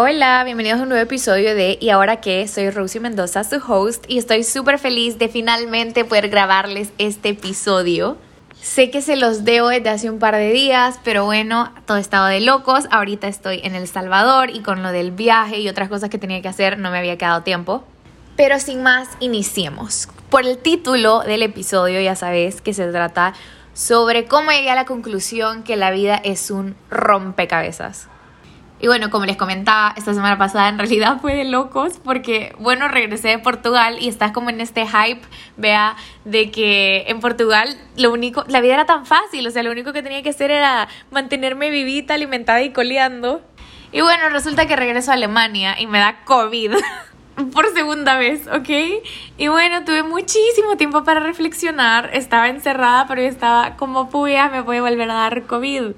Hola, bienvenidos a un nuevo episodio de ¿Y ahora qué? Soy Rosie Mendoza, su host, y estoy súper feliz de finalmente poder grabarles este episodio. Sé que se los debo desde hace un par de días, pero bueno, todo estaba de locos. Ahorita estoy en El Salvador y con lo del viaje y otras cosas que tenía que hacer no me había quedado tiempo. Pero sin más, iniciemos. Por el título del episodio ya sabes que se trata sobre cómo llegué a la conclusión que la vida es un rompecabezas. Y bueno, como les comentaba, esta semana pasada en realidad fue de locos porque, bueno, regresé de Portugal y estás como en este hype, vea, de que en Portugal lo único, la vida era tan fácil, o sea, lo único que tenía que hacer era mantenerme vivita, alimentada y coleando. Y bueno, resulta que regreso a Alemania y me da COVID. por segunda vez, ¿ok? Y bueno, tuve muchísimo tiempo para reflexionar. Estaba encerrada, pero yo estaba como puya, me puede volver a dar COVID.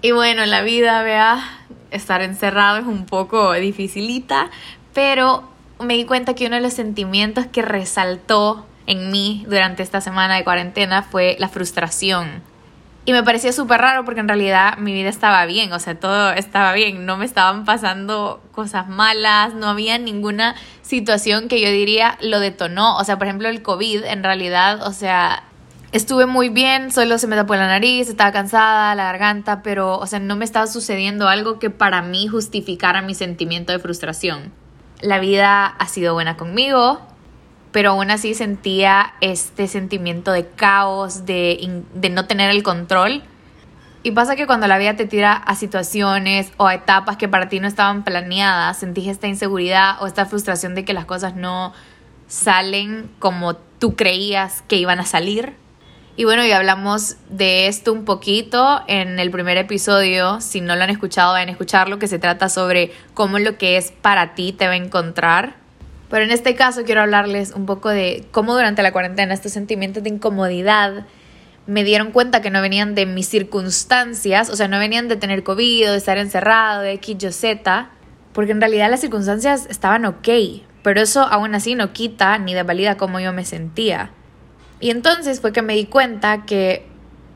Y bueno, la vida, vea, estar encerrado es un poco dificilita, pero me di cuenta que uno de los sentimientos que resaltó en mí durante esta semana de cuarentena fue la frustración. Y me parecía súper raro porque en realidad mi vida estaba bien, o sea, todo estaba bien, no me estaban pasando cosas malas, no había ninguna situación que yo diría lo detonó, o sea, por ejemplo el COVID en realidad, o sea, estuve muy bien, solo se me tapó la nariz, estaba cansada, la garganta, pero, o sea, no me estaba sucediendo algo que para mí justificara mi sentimiento de frustración. La vida ha sido buena conmigo, pero aún así sentía este sentimiento de caos, de, de no tener el control. Y pasa que cuando la vida te tira a situaciones o a etapas que para ti no estaban planeadas, sentís esta inseguridad o esta frustración de que las cosas no salen como tú creías que iban a salir y bueno, ya hablamos de esto un poquito en el primer episodio. Si no lo han escuchado, vayan a escucharlo, que se trata sobre cómo lo que es para ti te va a encontrar. Pero en este caso quiero hablarles un poco de cómo durante la cuarentena estos sentimientos de incomodidad me dieron cuenta que no venían de mis circunstancias, o sea, no venían de tener COVID, de estar encerrado, de X, Y, Z, porque en realidad las circunstancias estaban ok, pero eso aún así no quita ni devalida cómo yo me sentía. Y entonces fue que me di cuenta que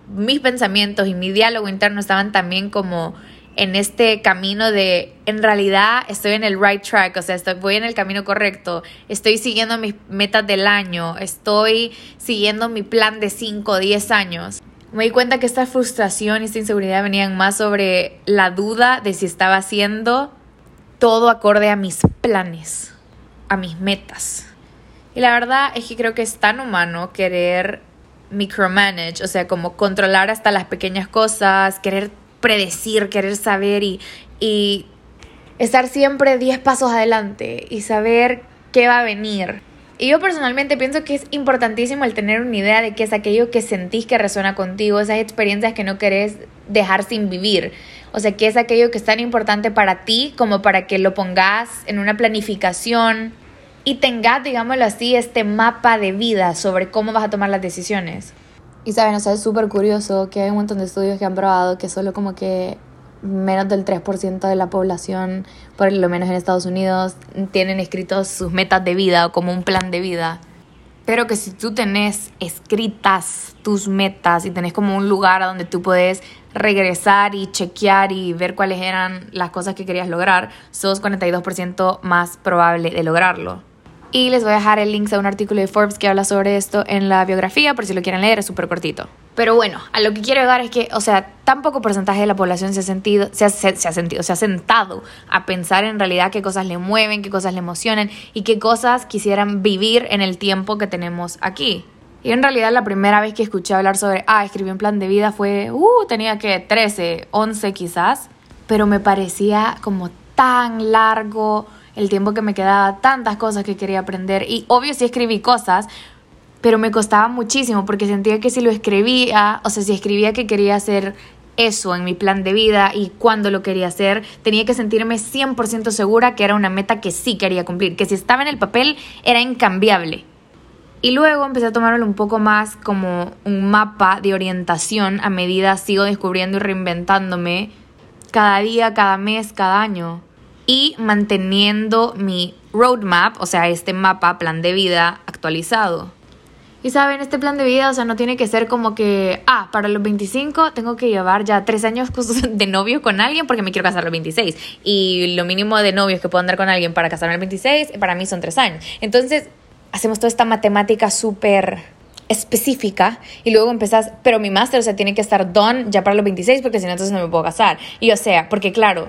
mis pensamientos y mi diálogo interno estaban también como en este camino de, en realidad estoy en el right track, o sea, estoy, voy en el camino correcto, estoy siguiendo mis metas del año, estoy siguiendo mi plan de 5 o 10 años. Me di cuenta que esta frustración y esta inseguridad venían más sobre la duda de si estaba haciendo todo acorde a mis planes, a mis metas. Y la verdad es que creo que es tan humano querer micromanage, o sea, como controlar hasta las pequeñas cosas, querer predecir, querer saber y, y estar siempre 10 pasos adelante y saber qué va a venir. Y yo personalmente pienso que es importantísimo el tener una idea de qué es aquello que sentís que resuena contigo, esas experiencias que no querés dejar sin vivir. O sea, qué es aquello que es tan importante para ti como para que lo pongas en una planificación, y tengas, digámoslo así, este mapa de vida sobre cómo vas a tomar las decisiones. Y saben, o sea, es súper curioso que hay un montón de estudios que han probado que solo como que menos del 3% de la población, por lo menos en Estados Unidos, tienen escritos sus metas de vida o como un plan de vida. Pero que si tú tenés escritas tus metas y tenés como un lugar a donde tú puedes regresar y chequear y ver cuáles eran las cosas que querías lograr, sos 42% más probable de lograrlo. Y les voy a dejar el link a un artículo de Forbes que habla sobre esto en la biografía, por si lo quieren leer, es súper cortito. Pero bueno, a lo que quiero llegar es que, o sea, tan poco porcentaje de la población se ha sentido, se ha, se, ha sentido, se ha sentado a pensar en realidad qué cosas le mueven, qué cosas le emocionan y qué cosas quisieran vivir en el tiempo que tenemos aquí. Y en realidad la primera vez que escuché hablar sobre, ah, escribí un plan de vida fue, uh, tenía que 13, 11 quizás, pero me parecía como tan largo, el tiempo que me quedaba, tantas cosas que quería aprender y obvio sí escribí cosas, pero me costaba muchísimo porque sentía que si lo escribía, o sea, si escribía que quería hacer eso en mi plan de vida y cuando lo quería hacer, tenía que sentirme 100% segura que era una meta que sí quería cumplir, que si estaba en el papel era incambiable. Y luego empecé a tomarlo un poco más como un mapa de orientación a medida sigo descubriendo y reinventándome cada día, cada mes, cada año y manteniendo mi roadmap, o sea, este mapa, plan de vida actualizado. Y saben, este plan de vida, o sea, no tiene que ser como que, ah, para los 25 tengo que llevar ya tres años de novio con alguien porque me quiero casar a los 26. Y lo mínimo de novios que puedo andar con alguien para casarme a los 26, para mí son tres años. Entonces, hacemos toda esta matemática súper específica y luego empezás, pero mi máster, o sea, tiene que estar done ya para los 26 porque si no, entonces no me puedo casar. Y o sea, porque claro,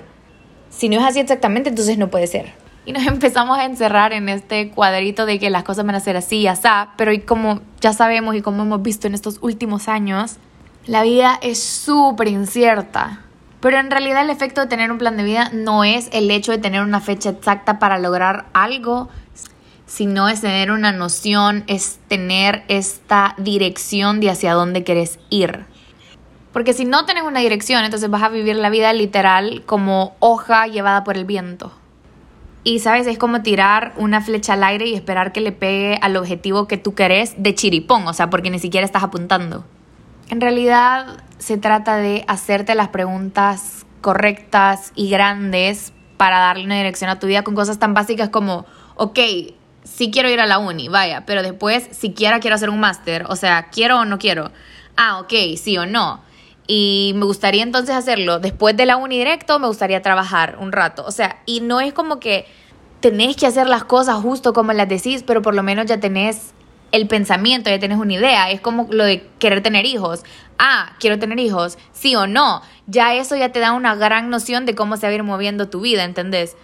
si no es así exactamente, entonces no puede ser y nos empezamos a encerrar en este cuadrito de que las cosas van a ser así y así, pero como ya sabemos y como hemos visto en estos últimos años, la vida es súper incierta. Pero en realidad el efecto de tener un plan de vida no es el hecho de tener una fecha exacta para lograr algo, sino es tener una noción, es tener esta dirección de hacia dónde quieres ir. Porque si no tienes una dirección, entonces vas a vivir la vida literal como hoja llevada por el viento. Y sabes, es como tirar una flecha al aire y esperar que le pegue al objetivo que tú querés de chiripón, o sea, porque ni siquiera estás apuntando. En realidad se trata de hacerte las preguntas correctas y grandes para darle una dirección a tu vida con cosas tan básicas como, ok, sí quiero ir a la uni, vaya, pero después siquiera quiero hacer un máster, o sea, quiero o no quiero. Ah, ok, sí o no. Y me gustaría entonces hacerlo después de la uni directo, me gustaría trabajar un rato. O sea, y no es como que tenés que hacer las cosas justo como las decís, pero por lo menos ya tenés el pensamiento, ya tenés una idea. Es como lo de querer tener hijos. Ah, quiero tener hijos, sí o no. Ya eso ya te da una gran noción de cómo se va a ir moviendo tu vida, ¿entendés?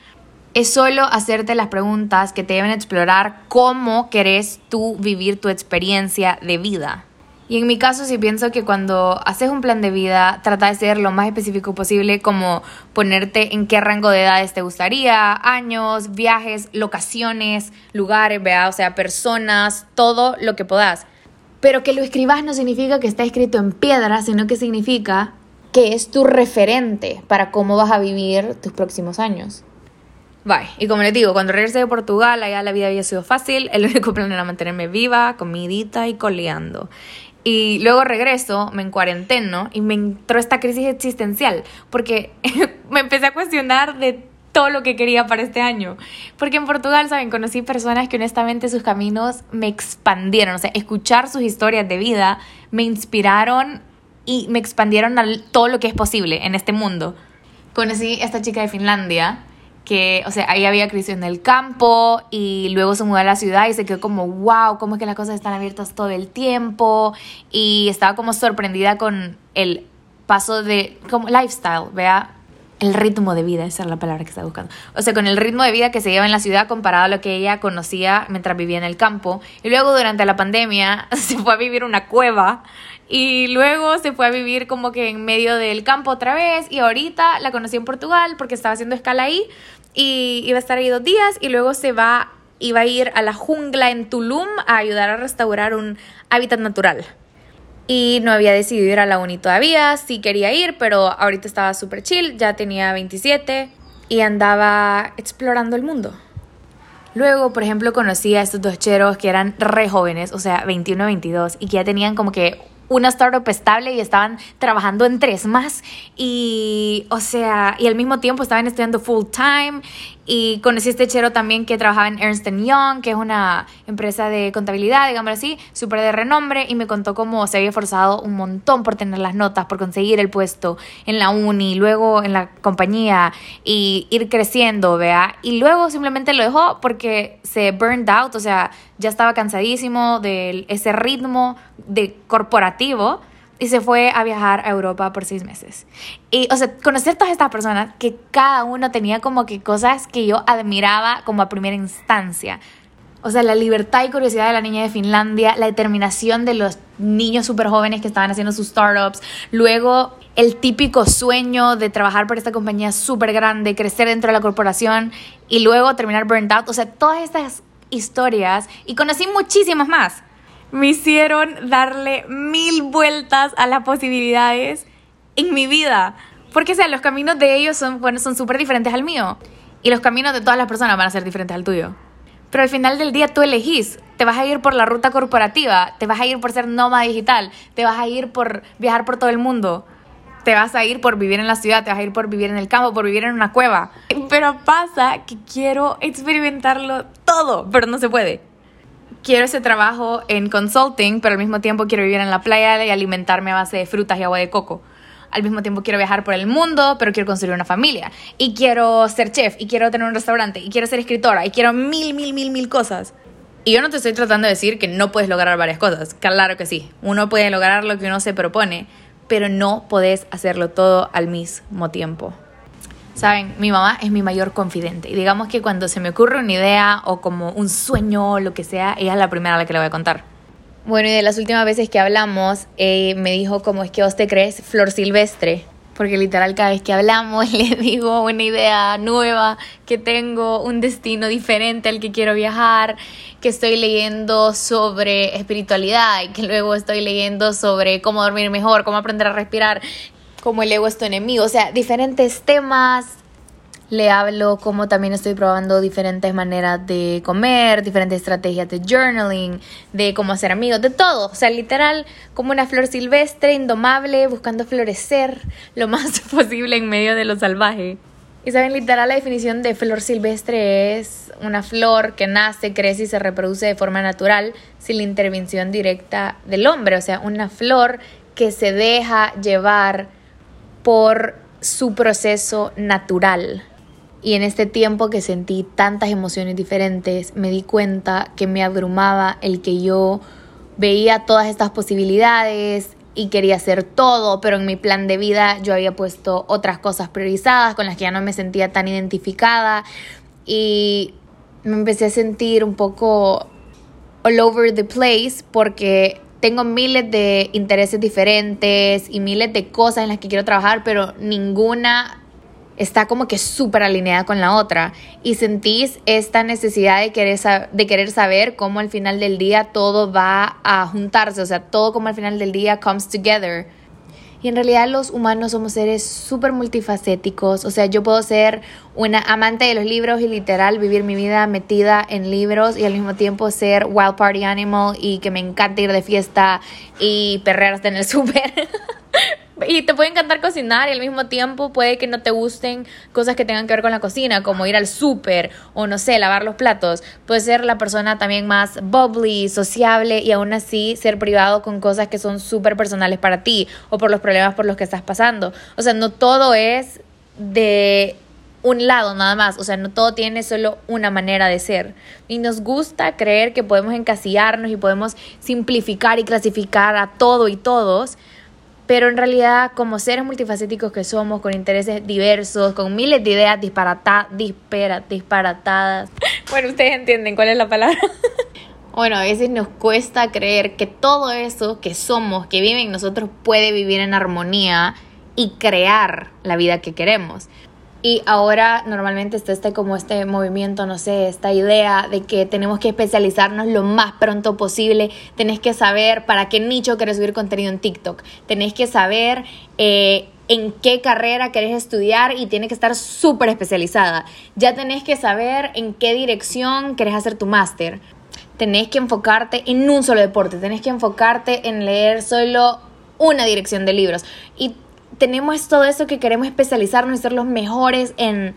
Es solo hacerte las preguntas que te deben explorar cómo querés tú vivir tu experiencia de vida. Y en mi caso sí pienso que cuando haces un plan de vida, trata de ser lo más específico posible, como ponerte en qué rango de edades te gustaría, años, viajes, locaciones, lugares, vea, o sea, personas, todo lo que puedas. Pero que lo escribas no significa que está escrito en piedra, sino que significa que es tu referente para cómo vas a vivir tus próximos años. Bye. Y como les digo, cuando regresé de Portugal, allá la vida había sido fácil. El único plan era mantenerme viva, comidita y coleando. Y luego regreso, me encuarenteno y me entró esta crisis existencial porque me empecé a cuestionar de todo lo que quería para este año. Porque en Portugal, ¿saben? Conocí personas que honestamente sus caminos me expandieron. O sea, escuchar sus historias de vida me inspiraron y me expandieron a todo lo que es posible en este mundo. Conocí a esta chica de Finlandia que, o sea, ahí había crecido en el campo y luego se mudó a la ciudad y se quedó como, wow, cómo es que las cosas están abiertas todo el tiempo y estaba como sorprendida con el paso de, como lifestyle, vea, el ritmo de vida, esa es la palabra que estaba buscando. O sea, con el ritmo de vida que se lleva en la ciudad comparado a lo que ella conocía mientras vivía en el campo. Y luego durante la pandemia se fue a vivir una cueva y luego se fue a vivir como que en medio del campo otra vez y ahorita la conocí en Portugal porque estaba haciendo escala ahí y iba a estar ahí dos días y luego se va, iba a ir a la jungla en Tulum a ayudar a restaurar un hábitat natural. Y no había decidido ir a la uni todavía, sí quería ir, pero ahorita estaba súper chill, ya tenía 27 y andaba explorando el mundo. Luego, por ejemplo, conocí a estos dos cheros que eran re jóvenes, o sea, 21 22, y que ya tenían como que una startup estable y estaban trabajando en tres más. Y, o sea, y al mismo tiempo estaban estudiando full time y conocí a este chero también que trabajaba en Ernst Young, que es una empresa de contabilidad, digamos así, súper de renombre y me contó cómo se había esforzado un montón por tener las notas, por conseguir el puesto en la uni, luego en la compañía y ir creciendo, vea, y luego simplemente lo dejó porque se burned out, o sea, ya estaba cansadísimo de ese ritmo de corporativo y se fue a viajar a Europa por seis meses. Y, o sea, conocer todas estas personas que cada uno tenía como que cosas que yo admiraba como a primera instancia. O sea, la libertad y curiosidad de la niña de Finlandia, la determinación de los niños súper jóvenes que estaban haciendo sus startups, luego el típico sueño de trabajar por esta compañía súper grande, crecer dentro de la corporación y luego terminar burned out. O sea, todas estas historias y conocí muchísimas más. Me hicieron darle mil vueltas a las posibilidades en mi vida. Porque, o sea, los caminos de ellos son, bueno, son súper diferentes al mío. Y los caminos de todas las personas van a ser diferentes al tuyo. Pero al final del día tú elegís. Te vas a ir por la ruta corporativa, te vas a ir por ser nómada digital, te vas a ir por viajar por todo el mundo, te vas a ir por vivir en la ciudad, te vas a ir por vivir en el campo, por vivir en una cueva. Pero pasa que quiero experimentarlo todo, pero no se puede. Quiero ese trabajo en consulting, pero al mismo tiempo quiero vivir en la playa y alimentarme a base de frutas y agua de coco. Al mismo tiempo quiero viajar por el mundo, pero quiero construir una familia. Y quiero ser chef, y quiero tener un restaurante, y quiero ser escritora, y quiero mil, mil, mil, mil cosas. Y yo no te estoy tratando de decir que no puedes lograr varias cosas. Claro que sí. Uno puede lograr lo que uno se propone, pero no podés hacerlo todo al mismo tiempo. Saben, mi mamá es mi mayor confidente. Y digamos que cuando se me ocurre una idea o como un sueño o lo que sea, ella es la primera a la que le voy a contar. Bueno, y de las últimas veces que hablamos, eh, me dijo como es que vos te crees flor silvestre porque literal cada vez que hablamos le digo una idea nueva, que tengo un destino diferente al que quiero viajar, que estoy leyendo sobre espiritualidad y que luego estoy leyendo sobre cómo dormir mejor, cómo aprender a respirar, cómo el ego es tu enemigo, o sea, diferentes temas le hablo como también estoy probando diferentes maneras de comer, diferentes estrategias de journaling, de cómo hacer amigos, de todo. O sea, literal, como una flor silvestre, indomable, buscando florecer lo más posible en medio de lo salvaje. Y saben, literal, la definición de flor silvestre es una flor que nace, crece y se reproduce de forma natural sin la intervención directa del hombre. O sea, una flor que se deja llevar por su proceso natural. Y en este tiempo que sentí tantas emociones diferentes, me di cuenta que me abrumaba el que yo veía todas estas posibilidades y quería hacer todo, pero en mi plan de vida yo había puesto otras cosas priorizadas con las que ya no me sentía tan identificada y me empecé a sentir un poco all over the place porque tengo miles de intereses diferentes y miles de cosas en las que quiero trabajar, pero ninguna está como que súper alineada con la otra y sentís esta necesidad de querer, de querer saber cómo al final del día todo va a juntarse, o sea, todo como al final del día comes together. Y en realidad los humanos somos seres súper multifacéticos, o sea, yo puedo ser una amante de los libros y literal vivir mi vida metida en libros y al mismo tiempo ser wild party animal y que me encanta ir de fiesta y perrear hasta en el súper. Y te puede encantar cocinar y al mismo tiempo puede que no te gusten cosas que tengan que ver con la cocina, como ir al súper o no sé, lavar los platos. Puede ser la persona también más bubbly, sociable y aún así ser privado con cosas que son súper personales para ti o por los problemas por los que estás pasando. O sea, no todo es de un lado nada más, o sea, no todo tiene solo una manera de ser. Y nos gusta creer que podemos encasillarnos y podemos simplificar y clasificar a todo y todos, pero en realidad como seres multifacéticos que somos, con intereses diversos, con miles de ideas disparata, dispara, disparatadas. Bueno, ustedes entienden cuál es la palabra. Bueno, a veces nos cuesta creer que todo eso que somos, que vive en nosotros, puede vivir en armonía y crear la vida que queremos. Y ahora normalmente está este como este movimiento, no sé, esta idea de que tenemos que especializarnos lo más pronto posible. Tenés que saber para qué nicho querés subir contenido en TikTok. Tenés que saber eh, en qué carrera querés estudiar y tiene que estar súper especializada. Ya tenés que saber en qué dirección querés hacer tu máster. Tenés que enfocarte en un solo deporte. Tenés que enfocarte en leer solo una dirección de libros. Y tenemos todo eso que queremos especializarnos y ser los mejores en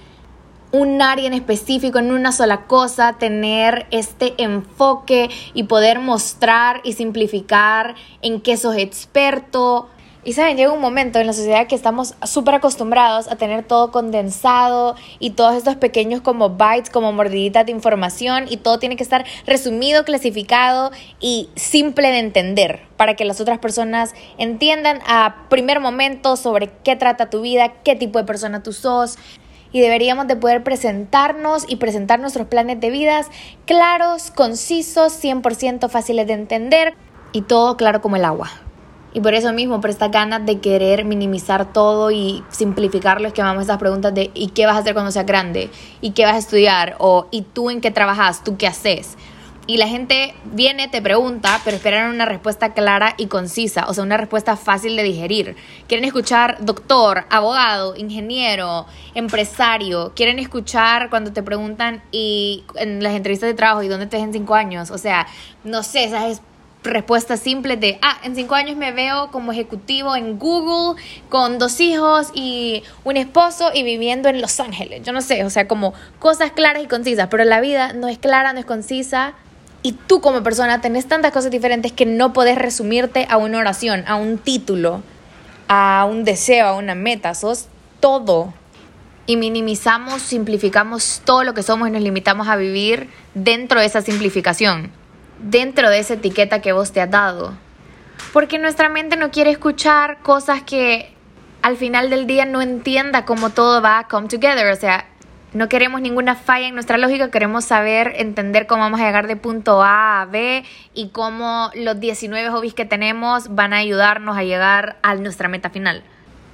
un área en específico, en una sola cosa, tener este enfoque y poder mostrar y simplificar en qué sos experto, y saben, llega un momento en la sociedad que estamos súper acostumbrados a tener todo condensado y todos estos pequeños como bytes, como mordiditas de información y todo tiene que estar resumido, clasificado y simple de entender para que las otras personas entiendan a primer momento sobre qué trata tu vida, qué tipo de persona tú sos, y deberíamos de poder presentarnos y presentar nuestros planes de vidas claros, concisos, 100% fáciles de entender y todo claro como el agua. Y por eso mismo, por esta ganas de querer minimizar todo y simplificarlo, es que vamos a estas preguntas de ¿y qué vas a hacer cuando seas grande? ¿Y qué vas a estudiar? O ¿y tú en qué trabajas? ¿Tú qué haces? Y la gente viene, te pregunta, pero esperan una respuesta clara y concisa, o sea, una respuesta fácil de digerir. Quieren escuchar doctor, abogado, ingeniero, empresario. Quieren escuchar cuando te preguntan y en las entrevistas de trabajo, ¿y dónde te en cinco años? O sea, no sé, esas respuestas simples de, ah, en cinco años me veo como ejecutivo en Google con dos hijos y un esposo y viviendo en Los Ángeles. Yo no sé, o sea, como cosas claras y concisas, pero la vida no es clara, no es concisa Y tú como persona tenés tantas cosas diferentes que no podés resumirte a una oración, a un título, a un deseo, a una meta. Sos todo. Y minimizamos, simplificamos todo lo que somos y nos limitamos a vivir dentro de esa simplificación, dentro de esa etiqueta que vos te has dado. Porque nuestra mente no quiere escuchar cosas que al final del día no entienda cómo todo va a come together. O sea, no queremos ninguna falla en nuestra lógica, queremos saber, entender cómo vamos a llegar de punto A a B y cómo los 19 hobbies que tenemos van a ayudarnos a llegar a nuestra meta final.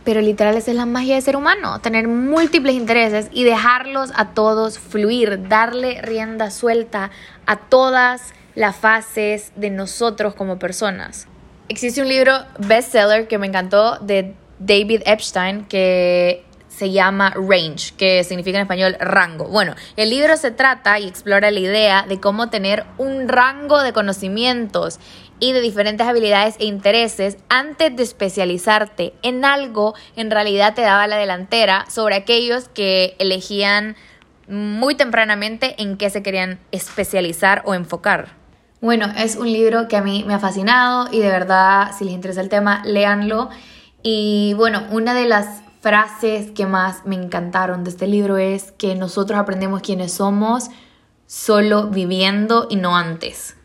Pero literal esa es la magia de ser humano, tener múltiples intereses y dejarlos a todos fluir, darle rienda suelta a todas las fases de nosotros como personas. Existe un libro bestseller que me encantó de David Epstein que se llama Range, que significa en español rango. Bueno, el libro se trata y explora la idea de cómo tener un rango de conocimientos y de diferentes habilidades e intereses antes de especializarte en algo, en realidad te daba la delantera sobre aquellos que elegían muy tempranamente en qué se querían especializar o enfocar. Bueno, es un libro que a mí me ha fascinado y de verdad, si les interesa el tema, léanlo. Y bueno, una de las frases que más me encantaron de este libro es que nosotros aprendemos quiénes somos solo viviendo y no antes.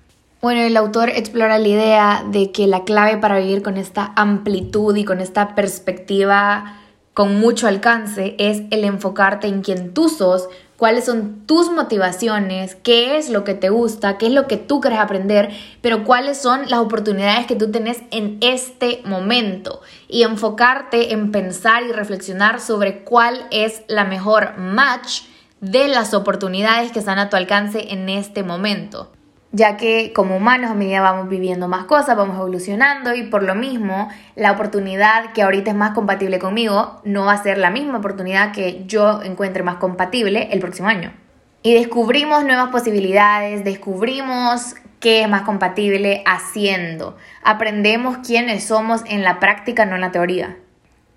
Bueno, el autor explora la idea de que la clave para vivir con esta amplitud y con esta perspectiva con mucho alcance es el enfocarte en quién tú sos, cuáles son tus motivaciones, qué es lo que te gusta, qué es lo que tú quieres aprender, pero cuáles son las oportunidades que tú tenés en este momento. Y enfocarte en pensar y reflexionar sobre cuál es la mejor match de las oportunidades que están a tu alcance en este momento ya que como humanos a medida vamos viviendo más cosas, vamos evolucionando y por lo mismo la oportunidad que ahorita es más compatible conmigo no va a ser la misma oportunidad que yo encuentre más compatible el próximo año. Y descubrimos nuevas posibilidades, descubrimos qué es más compatible haciendo, aprendemos quiénes somos en la práctica, no en la teoría.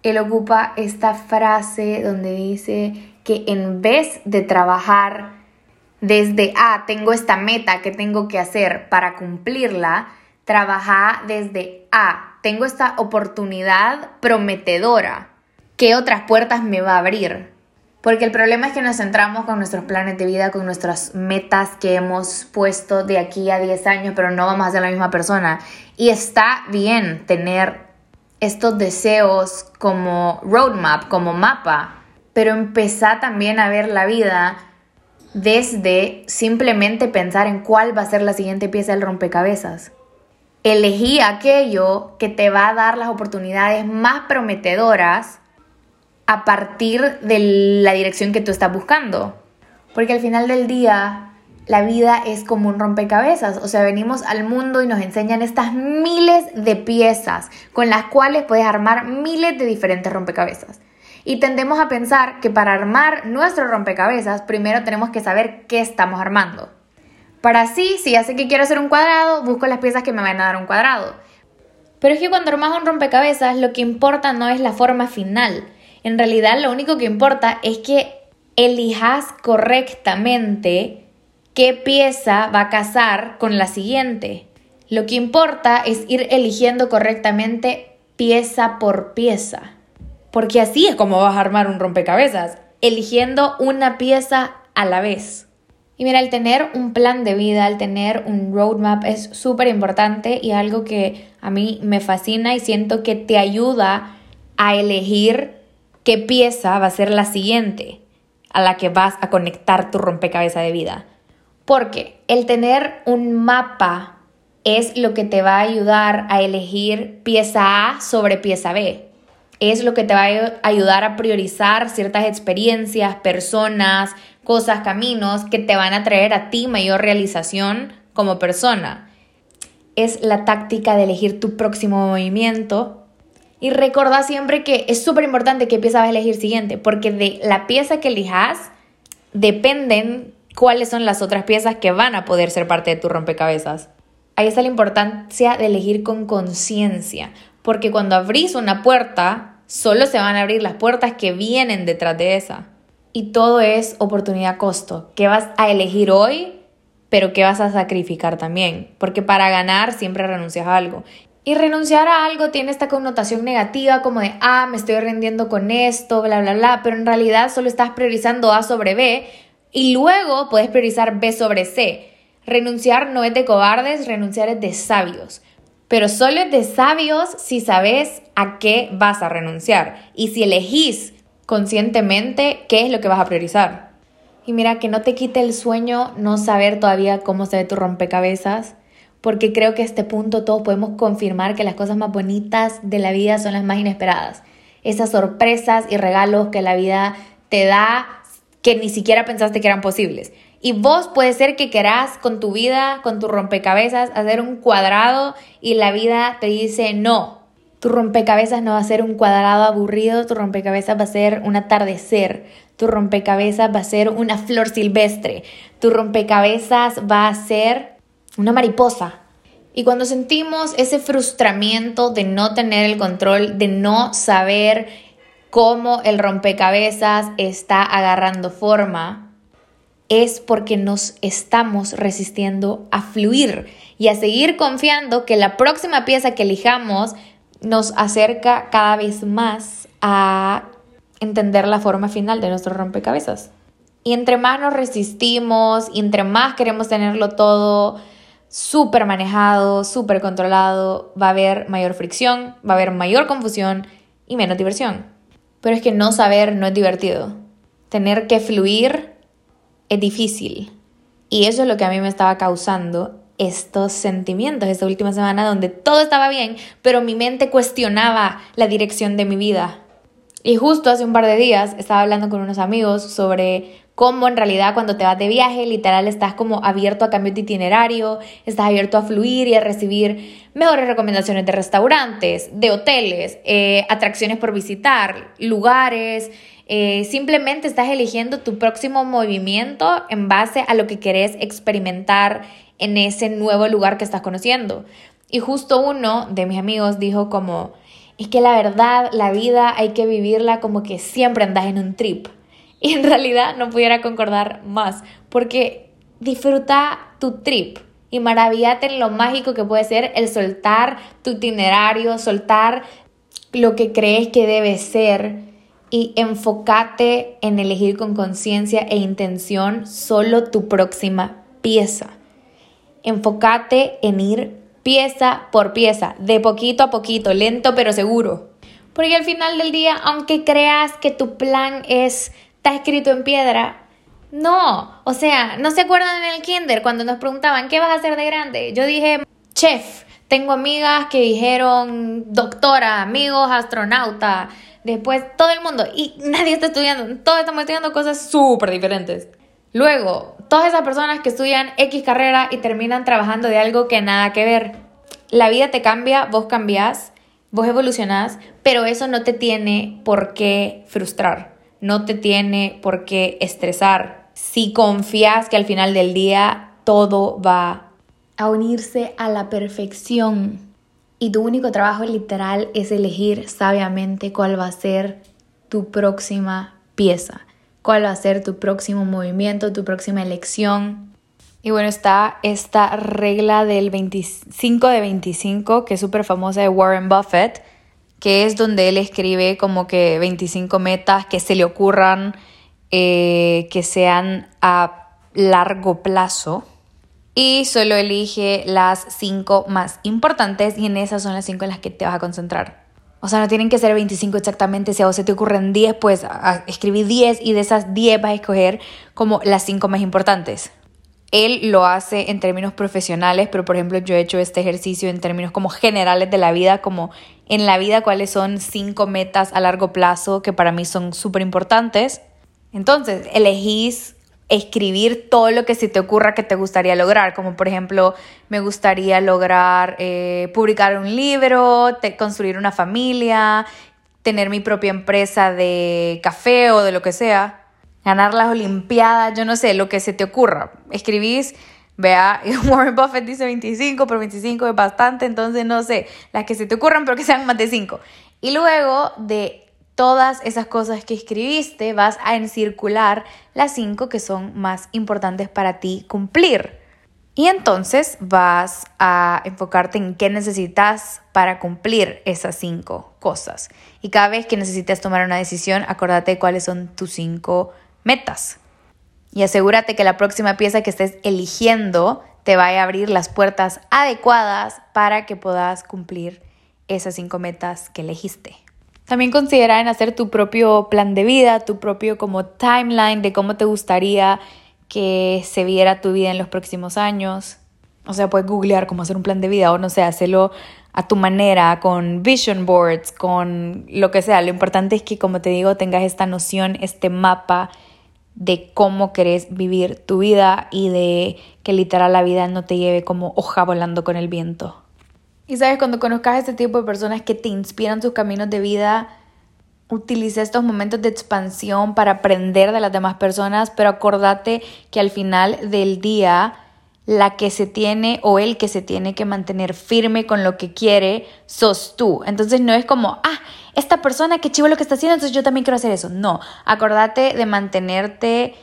Él ocupa esta frase donde dice que en vez de trabajar desde, ah, tengo esta meta que tengo que hacer para cumplirla, trabajar desde, ah, tengo esta oportunidad prometedora, ¿qué otras puertas me va a abrir? Porque el problema es que nos centramos con nuestros planes de vida, con nuestras metas que hemos puesto de aquí a 10 años, pero no vamos a ser la misma persona. Y está bien tener estos deseos como roadmap, como mapa, pero empezar también a ver la vida desde simplemente pensar en cuál va a ser la siguiente pieza del rompecabezas. Elegí aquello que te va a dar las oportunidades más prometedoras a partir de la dirección que tú estás buscando. Porque al final del día, la vida es como un rompecabezas. O sea, venimos al mundo y nos enseñan estas miles de piezas con las cuales puedes armar miles de diferentes rompecabezas. Y tendemos a pensar que para armar nuestro rompecabezas, primero tenemos que saber qué estamos armando. Para así, si ya sé que quiero hacer un cuadrado, busco las piezas que me van a dar un cuadrado. Pero es que cuando armas un rompecabezas, lo que importa no es la forma final. En realidad, lo único que importa es que elijas correctamente qué pieza va a casar con la siguiente. Lo que importa es ir eligiendo correctamente pieza por pieza porque así es como vas a armar un rompecabezas, eligiendo una pieza a la vez. Y mira, el tener un plan de vida, el tener un roadmap es súper importante y algo que a mí me fascina y siento que te ayuda a elegir qué pieza va a ser la siguiente a la que vas a conectar tu rompecabezas de vida. Porque el tener un mapa es lo que te va a ayudar a elegir pieza A sobre pieza B es lo que te va a ayudar a priorizar ciertas experiencias, personas, cosas, caminos que te van a traer a ti mayor realización como persona. Es la táctica de elegir tu próximo movimiento. Y recuerda siempre que es súper importante qué pieza vas a elegir siguiente, porque de la pieza que elijas dependen cuáles son las otras piezas que van a poder ser parte de tu rompecabezas. Ahí está la importancia de elegir con conciencia, porque cuando abrís una puerta, solo se van a abrir las puertas que vienen detrás de esa. Y todo es oportunidad costo. ¿Qué vas a elegir hoy pero ¿qué vas a sacrificar también? Porque para ganar siempre renuncias a algo. Y renunciar a algo tiene esta connotación negativa como de, ah, me estoy rindiendo con esto, bla, bla, bla, pero en realidad solo estás priorizando A sobre B y luego puedes priorizar B sobre C. Renunciar no es de cobardes, renunciar es de sabios. Pero solo es de sabios si sabes a qué vas a renunciar y si elegís conscientemente qué es lo que vas a priorizar. Y mira, que no te quite el sueño no saber todavía cómo se ve tu rompecabezas, porque creo que a este punto todos podemos confirmar que las cosas más bonitas de la vida son las más inesperadas. Esas sorpresas y regalos que la vida te da que ni siquiera pensaste que eran posibles. Y vos puede ser que querás con tu vida, con tu rompecabezas, hacer un cuadrado y la vida te dice no. Tu rompecabezas no va a ser un cuadrado aburrido, tu rompecabezas va a ser un atardecer, tu rompecabezas va a ser una flor silvestre, tu rompecabezas va a ser una mariposa. Y cuando sentimos ese frustramiento de no tener el control, de no saber cómo el rompecabezas está agarrando forma, es porque nos estamos resistiendo a fluir y a seguir confiando que la próxima pieza que elijamos nos acerca cada vez más a entender la forma final de nuestro rompecabezas. Y entre más nos resistimos, y entre más queremos tenerlo todo súper manejado, súper controlado, va a haber mayor fricción, va a haber mayor confusión y menos diversión. Pero es que no saber no es divertido. Tener que fluir es difícil. Y eso es lo que a mí me estaba causando estos sentimientos esta última semana donde todo estaba bien, pero mi mente cuestionaba la dirección de mi vida. Y justo hace un par de días estaba hablando con unos amigos sobre cómo en realidad cuando te vas de viaje, literal estás como abierto a cambios de itinerario, estás abierto a fluir y a recibir mejores recomendaciones de restaurantes, de hoteles, eh, atracciones por visitar, lugares, eh, simplemente estás eligiendo tu próximo movimiento en base a lo que querés experimentar en ese nuevo lugar que estás conociendo. Y justo uno de mis amigos dijo como, es que la verdad, la vida hay que vivirla como que siempre andas en un trip. Y en realidad no pudiera concordar más, porque disfruta tu trip y maravillate en lo mágico que puede ser el soltar tu itinerario, soltar lo que crees que debe ser y enfócate en elegir con conciencia e intención solo tu próxima pieza. Enfócate en ir pieza por pieza, de poquito a poquito, lento pero seguro. Porque al final del día, aunque creas que tu plan es, está escrito en piedra, no. O sea, ¿no se acuerdan en el kinder cuando nos preguntaban qué vas a hacer de grande? Yo dije, chef. Tengo amigas que dijeron doctora, amigos astronauta, después todo el mundo, y nadie está estudiando, todos estamos estudiando cosas súper diferentes. Luego, todas esas personas que estudian X carrera y terminan trabajando de algo que nada que ver. La vida te cambia, vos cambiás, vos evolucionás, pero eso no te tiene por qué frustrar, no te tiene por qué estresar. Si confías que al final del día todo va a unirse a la perfección y tu único trabajo literal es elegir sabiamente cuál va a ser tu próxima pieza, cuál va a ser tu próximo movimiento, tu próxima elección. Y bueno, está esta regla del 25 de 25, que es súper famosa de Warren Buffett, que es donde él escribe como que 25 metas que se le ocurran, eh, que sean a largo plazo y solo elige las cinco más importantes y en esas son las cinco en las que te vas a concentrar. O sea, no tienen que ser 25 exactamente, si a vos se te ocurren 10, pues escribí 10 y de esas 10 vas a escoger como las cinco más importantes. Él lo hace en términos profesionales, pero por ejemplo yo he hecho este ejercicio en términos como generales de la vida, como en la vida cuáles son cinco metas a largo plazo que para mí son súper importantes. Entonces, elegís escribir todo lo que se te ocurra que te gustaría lograr, como por ejemplo, me gustaría lograr eh, publicar un libro, construir una familia, tener mi propia empresa de café o de lo que sea, ganar las Olimpiadas, yo no sé, lo que se te ocurra. Escribís, vea, Warren Buffett dice 25, pero 25 es bastante, entonces no sé, las que se te ocurran, pero que sean más de 5. Y luego de todas esas cosas que escribiste, vas a encircular las cinco que son más importantes para ti cumplir. Y entonces vas a enfocarte en qué necesitas para cumplir esas cinco cosas. Y cada vez que necesites tomar una decisión, acordate cuáles son tus cinco metas. Y asegúrate que la próxima pieza que estés eligiendo te vaya a abrir las puertas adecuadas para que puedas cumplir esas cinco metas que elegiste. También considera en hacer tu propio plan de vida, tu propio como timeline de cómo te gustaría que se viera tu vida en los próximos años. O sea, puedes googlear cómo hacer un plan de vida o no sé, hacerlo a tu manera, con vision boards, con lo que sea. Lo importante es que, como te digo, tengas esta noción, este mapa de cómo querés vivir tu vida y de que literal la vida no te lleve como hoja volando con el viento. Y sabes, cuando conozcas a este tipo de personas que te inspiran sus caminos de vida, utiliza estos momentos de expansión para aprender de las demás personas, pero acordate que al final del día la que se tiene o el que se tiene que mantener firme con lo que quiere sos tú. Entonces no es como, ah, esta persona que chivo lo que está haciendo, entonces yo también quiero hacer eso. No, acordate de mantenerte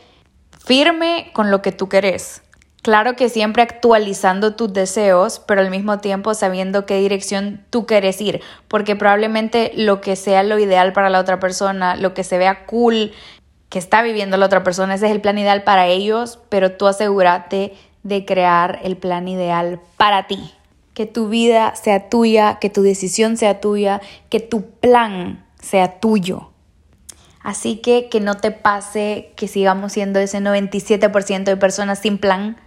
firme con lo que tú querés. Claro que siempre actualizando tus deseos, pero al mismo tiempo sabiendo qué dirección tú quieres ir, porque probablemente lo que sea lo ideal para la otra persona, lo que se vea cool que está viviendo la otra persona, ese es el plan ideal para ellos, pero tú asegúrate de crear el plan ideal para ti. Que tu vida sea tuya, que tu decisión sea tuya, que tu plan sea tuyo. Así que que no te pase que sigamos siendo ese 97% de personas sin plan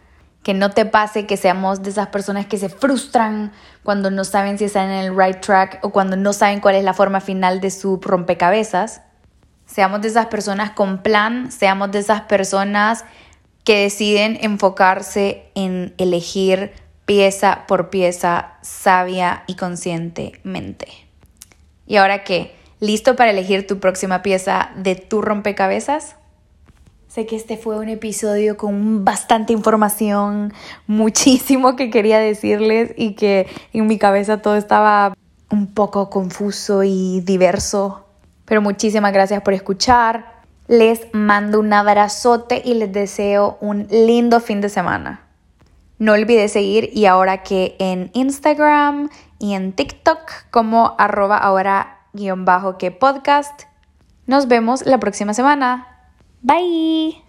que no te pase que seamos de esas personas que se frustran cuando no saben si están en el right track o cuando no saben cuál es la forma final de su rompecabezas. Seamos de esas personas con plan, seamos de esas personas que deciden enfocarse en elegir pieza por pieza sabia y conscientemente. ¿Y ahora qué? ¿Listo para elegir tu próxima pieza de tu rompecabezas? Sé que este fue un episodio con bastante información, muchísimo que quería decirles y que en mi cabeza todo estaba un poco confuso y diverso. Pero muchísimas gracias por escuchar. Les mando un abrazote y les deseo un lindo fin de semana. No olvides seguir y ahora que en Instagram y en TikTok como arroba ahora guion bajo que podcast. Nos vemos la próxima semana. Bye.